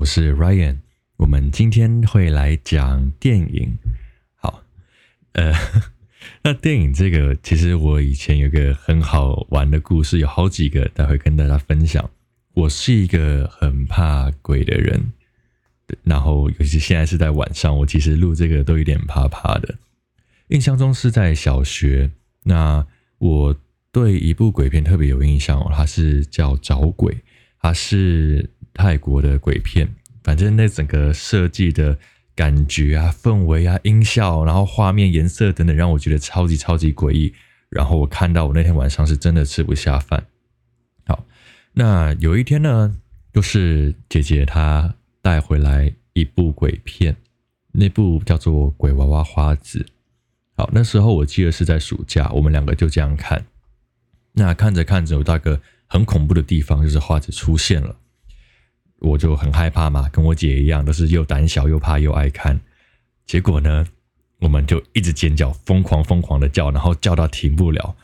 我是 Ryan。我们今天会来讲电影。好，呃，那电影这个，其实我以前有个很好玩的故事，有好几个，待会跟大家分享。我是一个很怕鬼的人，然后尤其现在是在晚上，我其实录这个都有点怕怕的。印象中是在小学，那我对一部鬼片特别有印象，它是叫《找鬼》。它是泰国的鬼片，反正那整个设计的感觉啊、氛围啊、音效，然后画面、颜色等等，让我觉得超级超级诡异。然后我看到我那天晚上是真的吃不下饭。好，那有一天呢，就是姐姐她带回来一部鬼片，那部叫做《鬼娃娃花子》。好，那时候我记得是在暑假，我们两个就这样看。那看着看着，我大哥。很恐怖的地方就是花子出现了，我就很害怕嘛，跟我姐一样，都是又胆小又怕又爱看。结果呢，我们就一直尖叫，疯狂疯狂的叫，然后叫到停不了，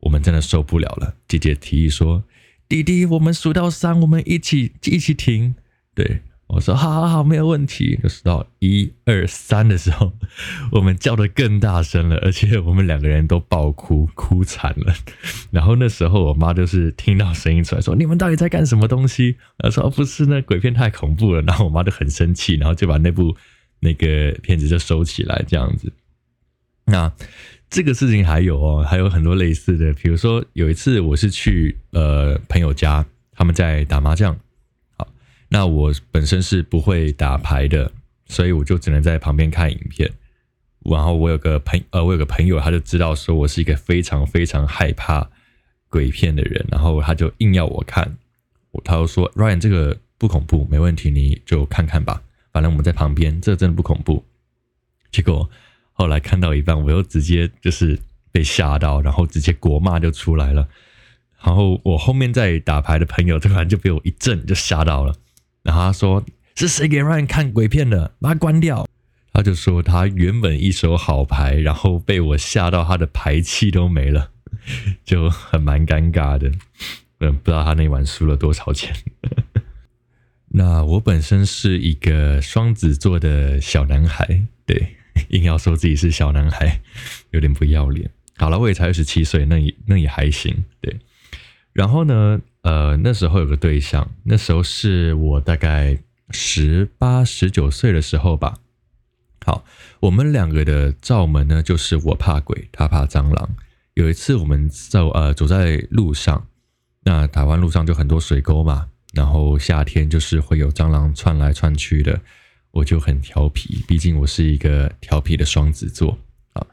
我们真的受不了了。姐姐提议说：“弟弟，我们数到三，我们一起一起停。”对。我说好好好，没有问题。就是到一二三的时候，我们叫得更大声了，而且我们两个人都爆哭，哭惨了。然后那时候我妈就是听到声音出来说：“你们到底在干什么东西？”她说：“不是，那鬼片太恐怖了。”然后我妈就很生气，然后就把那部那个片子就收起来，这样子。那这个事情还有哦，还有很多类似的，比如说有一次我是去呃朋友家，他们在打麻将。那我本身是不会打牌的，所以我就只能在旁边看影片。然后我有个朋呃，我有个朋友，他就知道说我是一个非常非常害怕鬼片的人，然后他就硬要我看。他就说：“Ryan，这个不恐怖，没问题，你就看看吧。反正我们在旁边，这真的不恐怖。”结果后来看到一半，我又直接就是被吓到，然后直接国骂就出来了。然后我后面在打牌的朋友突然就被我一震，就吓到了。然后他说：“是谁给 Ryan 看鬼片的？把它关掉。”他就说他原本一手好牌，然后被我吓到，他的牌气都没了，就很蛮尴尬的。嗯，不知道他那晚输了多少钱。那我本身是一个双子座的小男孩，对，硬要说自己是小男孩，有点不要脸。好了，我也才二十七岁，那也那也还行，对。然后呢？呃，那时候有个对象，那时候是我大概十八、十九岁的时候吧。好，我们两个的罩门呢，就是我怕鬼，他怕蟑螂。有一次我们走呃走在路上，那台湾路上就很多水沟嘛，然后夏天就是会有蟑螂窜来窜去的，我就很调皮，毕竟我是一个调皮的双子座啊。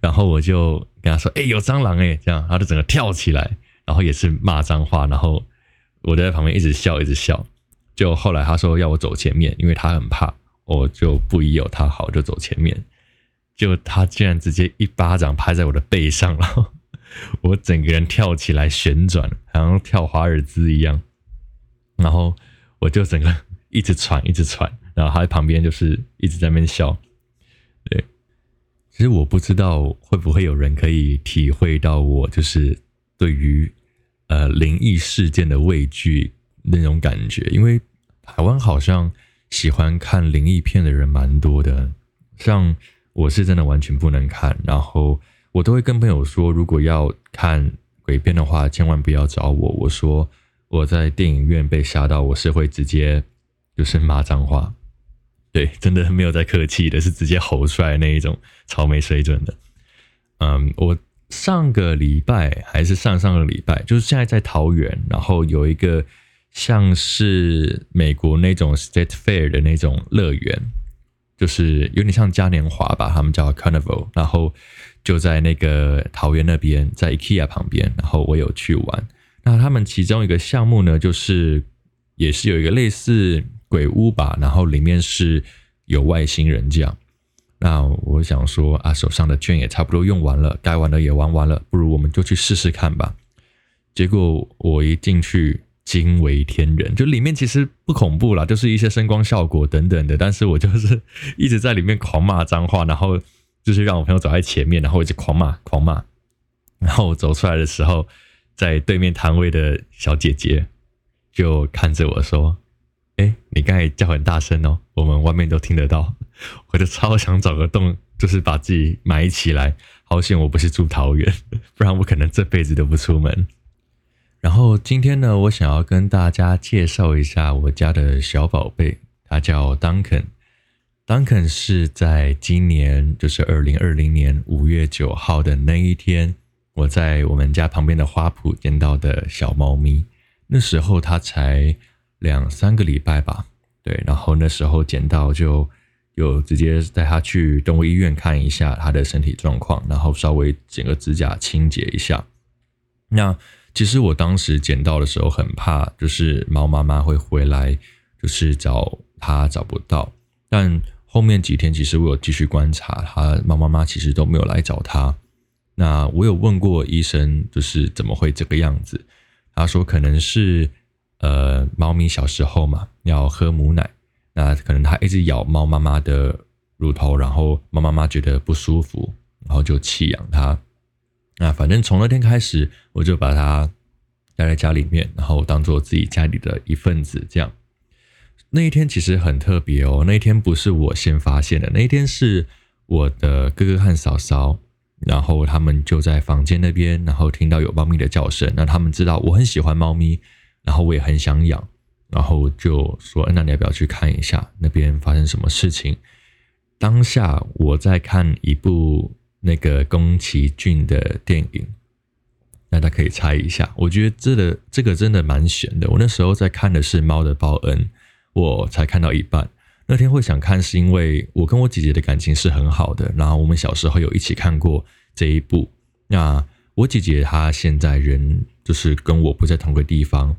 然后我就跟他说：“哎，有蟑螂哎！”这样，他就整个跳起来。然后也是骂脏话，然后我在旁边一直笑，一直笑。就后来他说要我走前面，因为他很怕，我就不疑有他好，就走前面。就他竟然直接一巴掌拍在我的背上，然后我整个人跳起来旋转，好像跳华尔兹一样。然后我就整个一直喘，一直喘。然后他在旁边就是一直在那边笑。对，其实我不知道会不会有人可以体会到我就是对于。呃，灵异事件的畏惧那种感觉，因为台湾好像喜欢看灵异片的人蛮多的，像我是真的完全不能看，然后我都会跟朋友说，如果要看鬼片的话，千万不要找我。我说我在电影院被吓到，我是会直接就是骂脏话，对，真的没有在客气的，是直接吼出来那一种超没水准的。嗯，我。上个礼拜还是上上个礼拜，就是现在在桃园，然后有一个像是美国那种 State Fair 的那种乐园，就是有点像嘉年华吧，他们叫 Carnival，然后就在那个桃园那边，在 IKEA 旁边，然后我有去玩。那他们其中一个项目呢，就是也是有一个类似鬼屋吧，然后里面是有外星人这样。那我想说啊，手上的券也差不多用完了，该玩的也玩完了，不如我们就去试试看吧。结果我一进去，惊为天人，就里面其实不恐怖啦，就是一些声光效果等等的，但是我就是一直在里面狂骂脏话，然后就是让我朋友走在前面，然后一直狂骂狂骂，然后走出来的时候，在对面摊位的小姐姐就看着我说哎，你刚才叫很大声哦，我们外面都听得到。我就超想找个洞，就是把自己埋起来。好险我不是住桃园，不然我可能这辈子都不出门。然后今天呢，我想要跟大家介绍一下我家的小宝贝，他叫 Duncan。Duncan 是在今年，就是二零二零年五月九号的那一天，我在我们家旁边的花圃见到的小猫咪。那时候它才两三个礼拜吧，对。然后那时候捡到就有直接带它去动物医院看一下它的身体状况，然后稍微剪个指甲清洁一下。那其实我当时捡到的时候很怕，就是猫妈妈会回来，就是找它找不到，但。后面几天，其实我有继续观察，他猫妈妈其实都没有来找他。那我有问过医生，就是怎么会这个样子？他说可能是呃，猫咪小时候嘛，要喝母奶，那可能他一直咬猫妈妈的乳头，然后猫妈妈觉得不舒服，然后就弃养它。那反正从那天开始，我就把它带在家里面，然后当做自己家里的一份子，这样。那一天其实很特别哦，那一天不是我先发现的，那一天是我的哥哥和嫂嫂，然后他们就在房间那边，然后听到有猫咪的叫声，那他们知道我很喜欢猫咪，然后我也很想养，然后就说：“那你要不要去看一下那边发生什么事情？”当下我在看一部那个宫崎骏的电影，大家可以猜一下，我觉得这个这个真的蛮悬的。我那时候在看的是《猫的报恩》。我才看到一半，那天会想看，是因为我跟我姐姐的感情是很好的，然后我们小时候有一起看过这一部。那我姐姐她现在人就是跟我不在同个地方，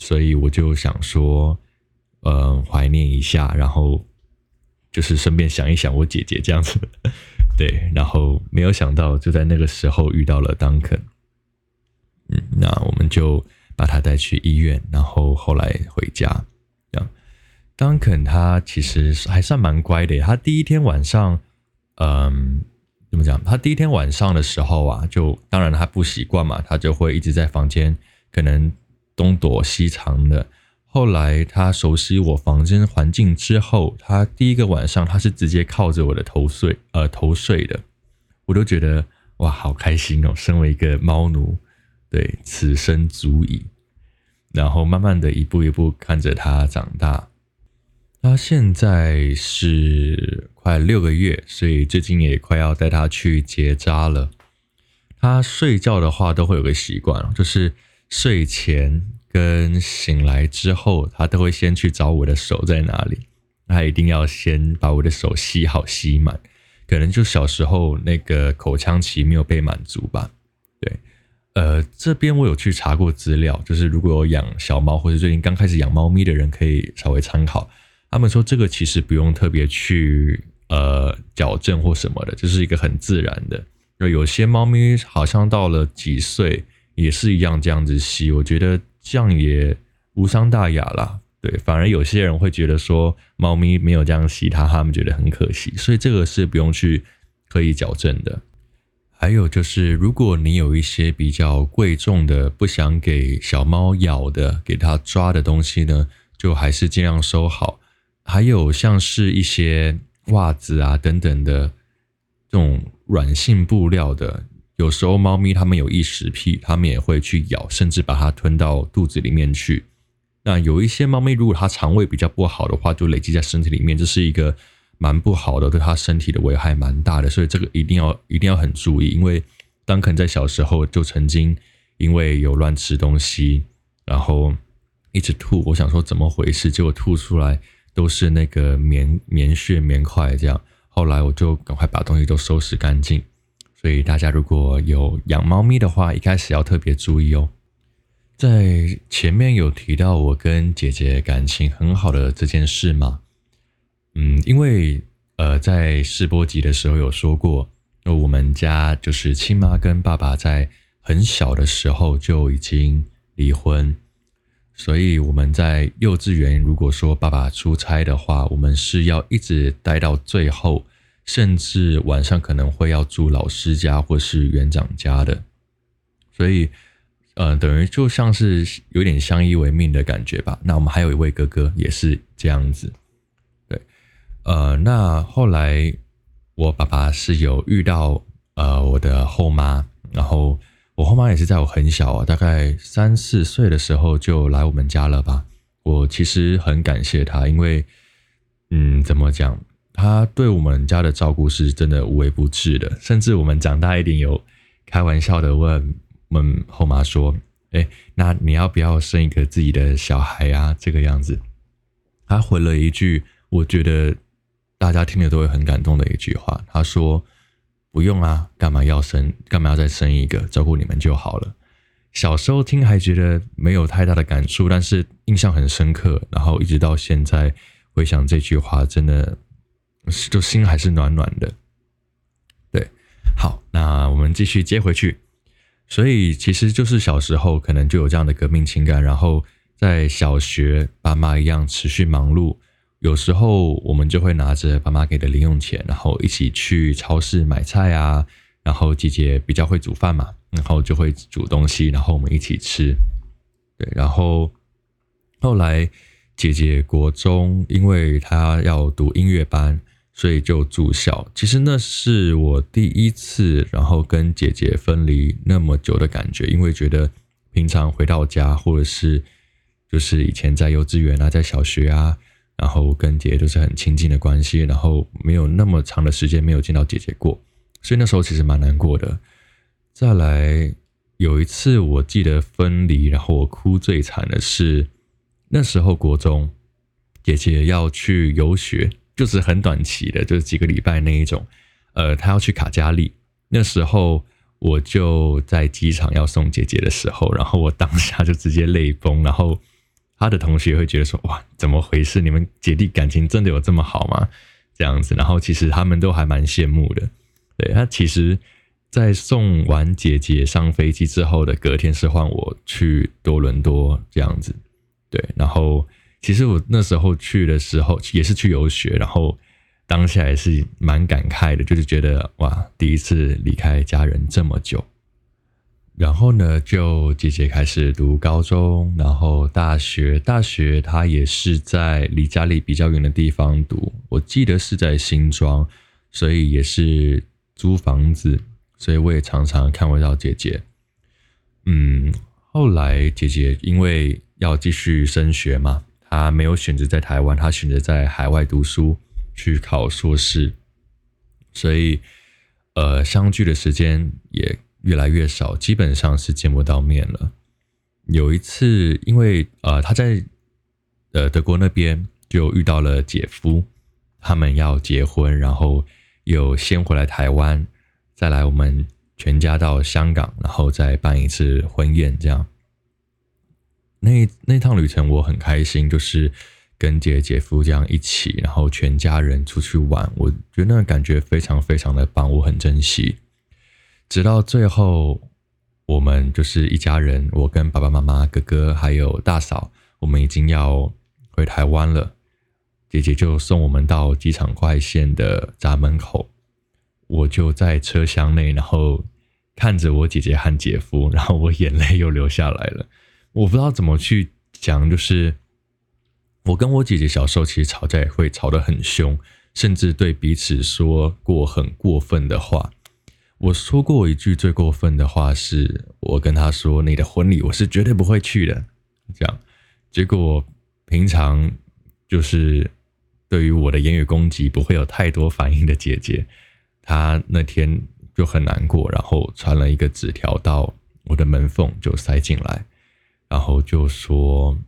所以我就想说，嗯，怀念一下，然后就是顺便想一想我姐姐这样子，对，然后没有想到就在那个时候遇到了 Duncan，嗯，那我们就把他带去医院，然后后来回家。当肯他其实还算蛮乖的。他第一天晚上，嗯，怎么讲？他第一天晚上的时候啊，就当然他不习惯嘛，他就会一直在房间可能东躲西藏的。后来他熟悉我房间环境之后，他第一个晚上他是直接靠着我的头睡，呃，头睡的。我都觉得哇，好开心哦！身为一个猫奴，对，此生足矣。然后慢慢的一步一步看着他长大。他现在是快六个月，所以最近也快要带他去结扎了。他睡觉的话都会有个习惯，就是睡前跟醒来之后，他都会先去找我的手在哪里。他一定要先把我的手吸好吸满，可能就小时候那个口腔期没有被满足吧。对，呃，这边我有去查过资料，就是如果有养小猫或者最近刚开始养猫咪的人，可以稍微参考。他们说这个其实不用特别去呃矫正或什么的，就是一个很自然的。有些猫咪好像到了几岁也是一样这样子吸，我觉得这样也无伤大雅啦。对，反而有些人会觉得说猫咪没有这样吸它，他们觉得很可惜。所以这个是不用去刻意矫正的。还有就是，如果你有一些比较贵重的不想给小猫咬的、给它抓的东西呢，就还是尽量收好。还有像是一些袜子啊等等的这种软性布料的，有时候猫咪它们有异食癖，它们也会去咬，甚至把它吞到肚子里面去。那有一些猫咪如果它肠胃比较不好的话，就累积在身体里面，这是一个蛮不好的，对它身体的危害蛮大的。所以这个一定要一定要很注意，因为当肯在小时候就曾经因为有乱吃东西，然后一直吐，我想说怎么回事，结果吐出来。都是那个棉棉絮棉块这样，后来我就赶快把东西都收拾干净。所以大家如果有养猫咪的话，一开始要特别注意哦。在前面有提到我跟姐姐感情很好的这件事吗？嗯，因为呃在试播集的时候有说过，那我们家就是亲妈跟爸爸在很小的时候就已经离婚。所以我们在幼稚园，如果说爸爸出差的话，我们是要一直待到最后，甚至晚上可能会要住老师家或是园长家的。所以，呃，等于就像是有点相依为命的感觉吧。那我们还有一位哥哥也是这样子，对，呃，那后来我爸爸是有遇到呃我的后妈，然后我后妈也是在我很小啊，大概三四岁的时候就来我们家了吧。我其实很感谢她，因为嗯，怎么讲？他对我们家的照顾是真的无微不至的，甚至我们长大一点有开玩笑的问问后妈说：“哎，那你要不要生一个自己的小孩啊？”这个样子，他回了一句我觉得大家听了都会很感动的一句话，他说：“不用啊，干嘛要生？干嘛要再生一个？照顾你们就好了。”小时候听还觉得没有太大的感触，但是印象很深刻，然后一直到现在回想这句话，真的。就心还是暖暖的，对，好，那我们继续接回去。所以其实就是小时候可能就有这样的革命情感，然后在小学，爸妈一样持续忙碌，有时候我们就会拿着爸妈给的零用钱，然后一起去超市买菜啊。然后姐姐比较会煮饭嘛，然后就会煮东西，然后我们一起吃。对，然后后来姐姐国中，因为她要读音乐班。所以就住校。其实那是我第一次，然后跟姐姐分离那么久的感觉，因为觉得平常回到家，或者是就是以前在幼稚园啊，在小学啊，然后跟姐姐都是很亲近的关系，然后没有那么长的时间没有见到姐姐过，所以那时候其实蛮难过的。再来有一次，我记得分离，然后我哭最惨的是那时候国中，姐姐要去游学。就是很短期的，就是几个礼拜那一种。呃，他要去卡加利，那时候我就在机场要送姐姐的时候，然后我当下就直接泪崩。然后他的同学会觉得说：“哇，怎么回事？你们姐弟感情真的有这么好吗？”这样子，然后其实他们都还蛮羡慕的。对，他其实，在送完姐姐上飞机之后的隔天是换我去多伦多这样子。对，然后。其实我那时候去的时候也是去游学，然后当下也是蛮感慨的，就是觉得哇，第一次离开家人这么久。然后呢，就姐姐开始读高中，然后大学，大学她也是在离家里比较远的地方读，我记得是在新庄，所以也是租房子，所以我也常常看不到姐姐。嗯，后来姐姐因为要继续升学嘛。他没有选择在台湾，他选择在海外读书，去考硕士，所以呃，相聚的时间也越来越少，基本上是见不到面了。有一次，因为呃他在呃德国那边就遇到了姐夫，他们要结婚，然后又先回来台湾，再来我们全家到香港，然后再办一次婚宴，这样。那那趟旅程我很开心，就是跟姐姐夫这样一起，然后全家人出去玩，我觉得那个感觉非常非常的棒，我很珍惜。直到最后，我们就是一家人，我跟爸爸妈妈、哥哥还有大嫂，我们已经要回台湾了。姐姐就送我们到机场快线的闸门口，我就在车厢内，然后看着我姐姐和姐夫，然后我眼泪又流下来了。我不知道怎么去讲，就是我跟我姐姐小时候其实吵架也会吵得很凶，甚至对彼此说过很过分的话。我说过一句最过分的话，是我跟她说：“你的婚礼我是绝对不会去的。”这样，结果平常就是对于我的言语攻击不会有太多反应的姐姐，她那天就很难过，然后传了一个纸条到我的门缝，就塞进来。然后就说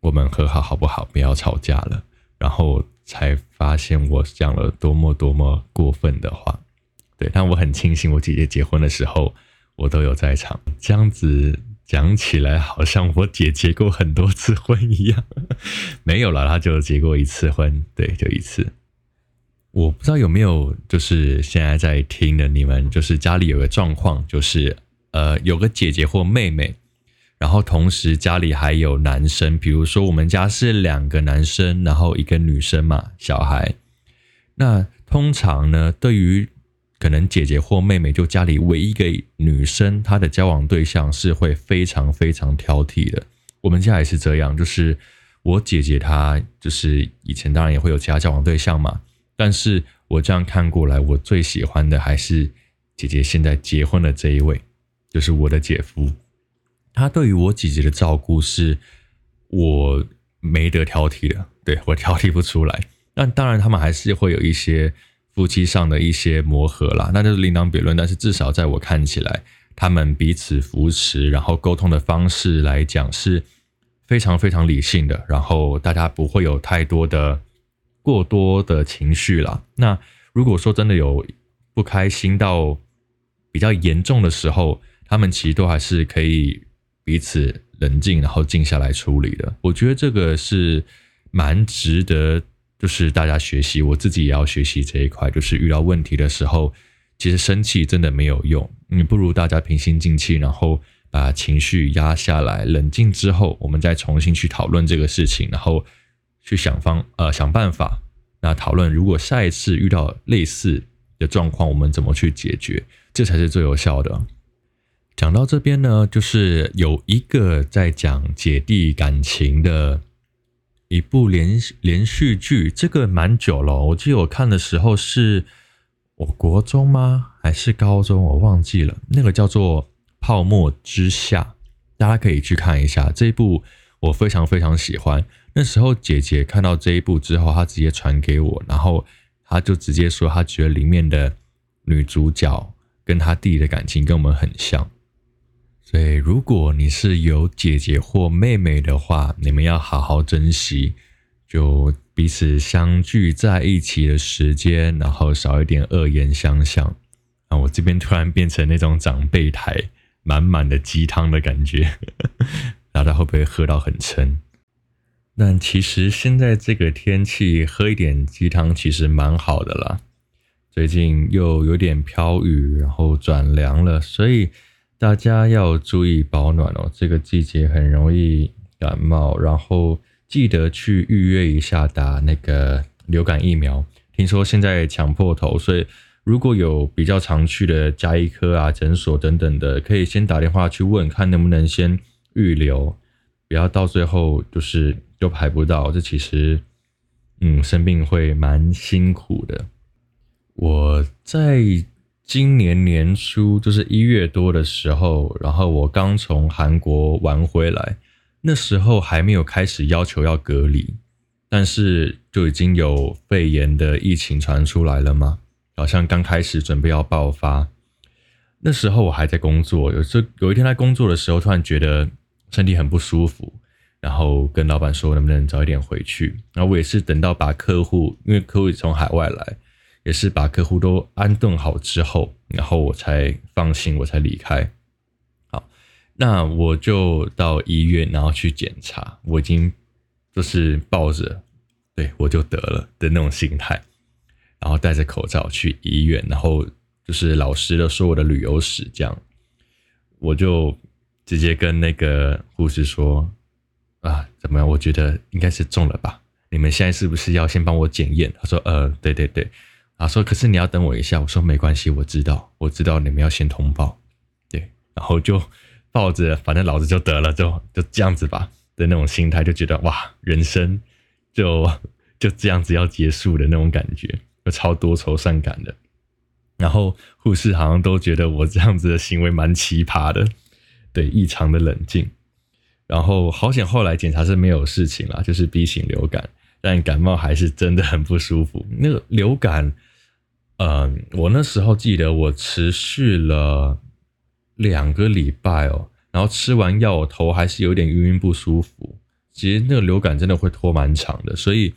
我们和好好不好？不要吵架了。然后才发现我讲了多么多么过分的话。对，但我很庆幸我姐姐结婚的时候我都有在场。这样子讲起来好像我姐结过很多次婚一样。没有了，她就结过一次婚。对，就一次。我不知道有没有就是现在在听的你们，就是家里有个状况，就是呃有个姐姐或妹妹。然后同时家里还有男生，比如说我们家是两个男生，然后一个女生嘛，小孩。那通常呢，对于可能姐姐或妹妹就家里唯一一个女生，她的交往对象是会非常非常挑剔的。我们家也是这样，就是我姐姐她就是以前当然也会有其他交往对象嘛，但是我这样看过来，我最喜欢的还是姐姐现在结婚的这一位，就是我的姐夫。他对于我姐姐的照顾是我没得挑剔的，对，我挑剔不出来。那当然，他们还是会有一些。夫妻上的一些磨合啦，那就是另当别论。但是至少在我看起来，他们彼此扶持，然后沟通的方式来讲是非常非常理性的。然后大家不会有太多的过多的情绪啦。那如果说真的有不开心到比较严重的时候，他们其实都还是可以彼此冷静，然后静下来处理的。我觉得这个是蛮值得。就是大家学习，我自己也要学习这一块。就是遇到问题的时候，其实生气真的没有用，你不如大家平心静气，然后把情绪压下来，冷静之后，我们再重新去讨论这个事情，然后去想方呃想办法。那讨论如果下一次遇到类似的状况，我们怎么去解决，这才是最有效的。讲到这边呢，就是有一个在讲姐弟感情的。一部连连续剧，这个蛮久了。我记得我看的时候是我国中吗？还是高中？我忘记了。那个叫做《泡沫之夏》，大家可以去看一下这一部，我非常非常喜欢。那时候姐姐看到这一部之后，她直接传给我，然后她就直接说，她觉得里面的女主角跟她弟弟的感情跟我们很像。所以，如果你是有姐姐或妹妹的话，你们要好好珍惜，就彼此相聚在一起的时间，然后少一点恶言相向。啊，我这边突然变成那种长辈台，满满的鸡汤的感觉，大家会不会喝到很撑？但其实现在这个天气，喝一点鸡汤其实蛮好的啦。最近又有点飘雨，然后转凉了，所以。大家要注意保暖哦，这个季节很容易感冒，然后记得去预约一下打那个流感疫苗。听说现在抢破头，所以如果有比较常去的家医科啊、诊所等等的，可以先打电话去问，看能不能先预留，不要到最后就是就排不到。这其实，嗯，生病会蛮辛苦的。我在。今年年初就是一月多的时候，然后我刚从韩国玩回来，那时候还没有开始要求要隔离，但是就已经有肺炎的疫情传出来了嘛，好像刚开始准备要爆发。那时候我还在工作，有时有一天在工作的时候，突然觉得身体很不舒服，然后跟老板说能不能早一点回去。然后我也是等到把客户，因为客户从海外来。也是把客户都安顿好之后，然后我才放心，我才离开。好，那我就到医院，然后去检查。我已经就是抱着，对，我就得了的那种心态，然后戴着口罩去医院，然后就是老实的说我的旅游史，这样，我就直接跟那个护士说：“啊，怎么样？我觉得应该是中了吧？你们现在是不是要先帮我检验？”他说：“呃，对对对。”啊说：“可是你要等我一下。”我说：“没关系，我知道，我知道你们要先通报。”对，然后就抱着，反正老子就得了，就就这样子吧的那种心态，就觉得哇，人生就就这样子要结束的那种感觉，就超多愁善感的。然后护士好像都觉得我这样子的行为蛮奇葩的，对，异常的冷静。然后好险，后来检查是没有事情啦，就是 B 型流感，但感冒还是真的很不舒服。那个流感。嗯，我那时候记得我持续了两个礼拜哦，然后吃完药，我头还是有点晕晕不舒服。其实那个流感真的会拖蛮长的，所以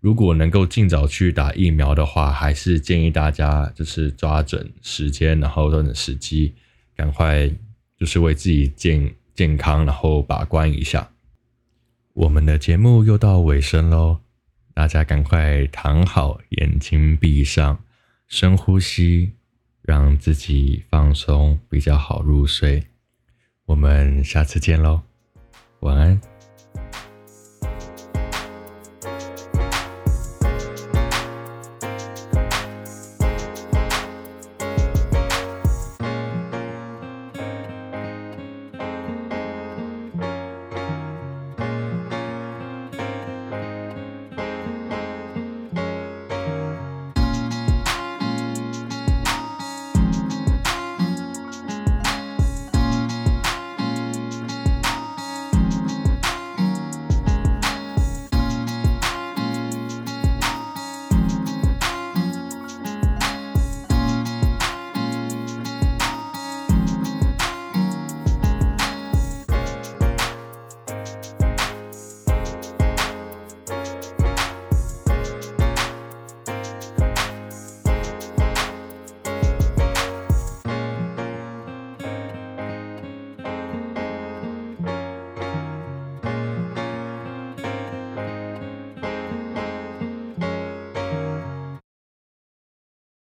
如果能够尽早去打疫苗的话，还是建议大家就是抓准时间，然后抓准时机，赶快就是为自己健健康然后把关一下。我们的节目又到尾声喽，大家赶快躺好，眼睛闭上。深呼吸，让自己放松，比较好入睡。我们下次见喽，晚安。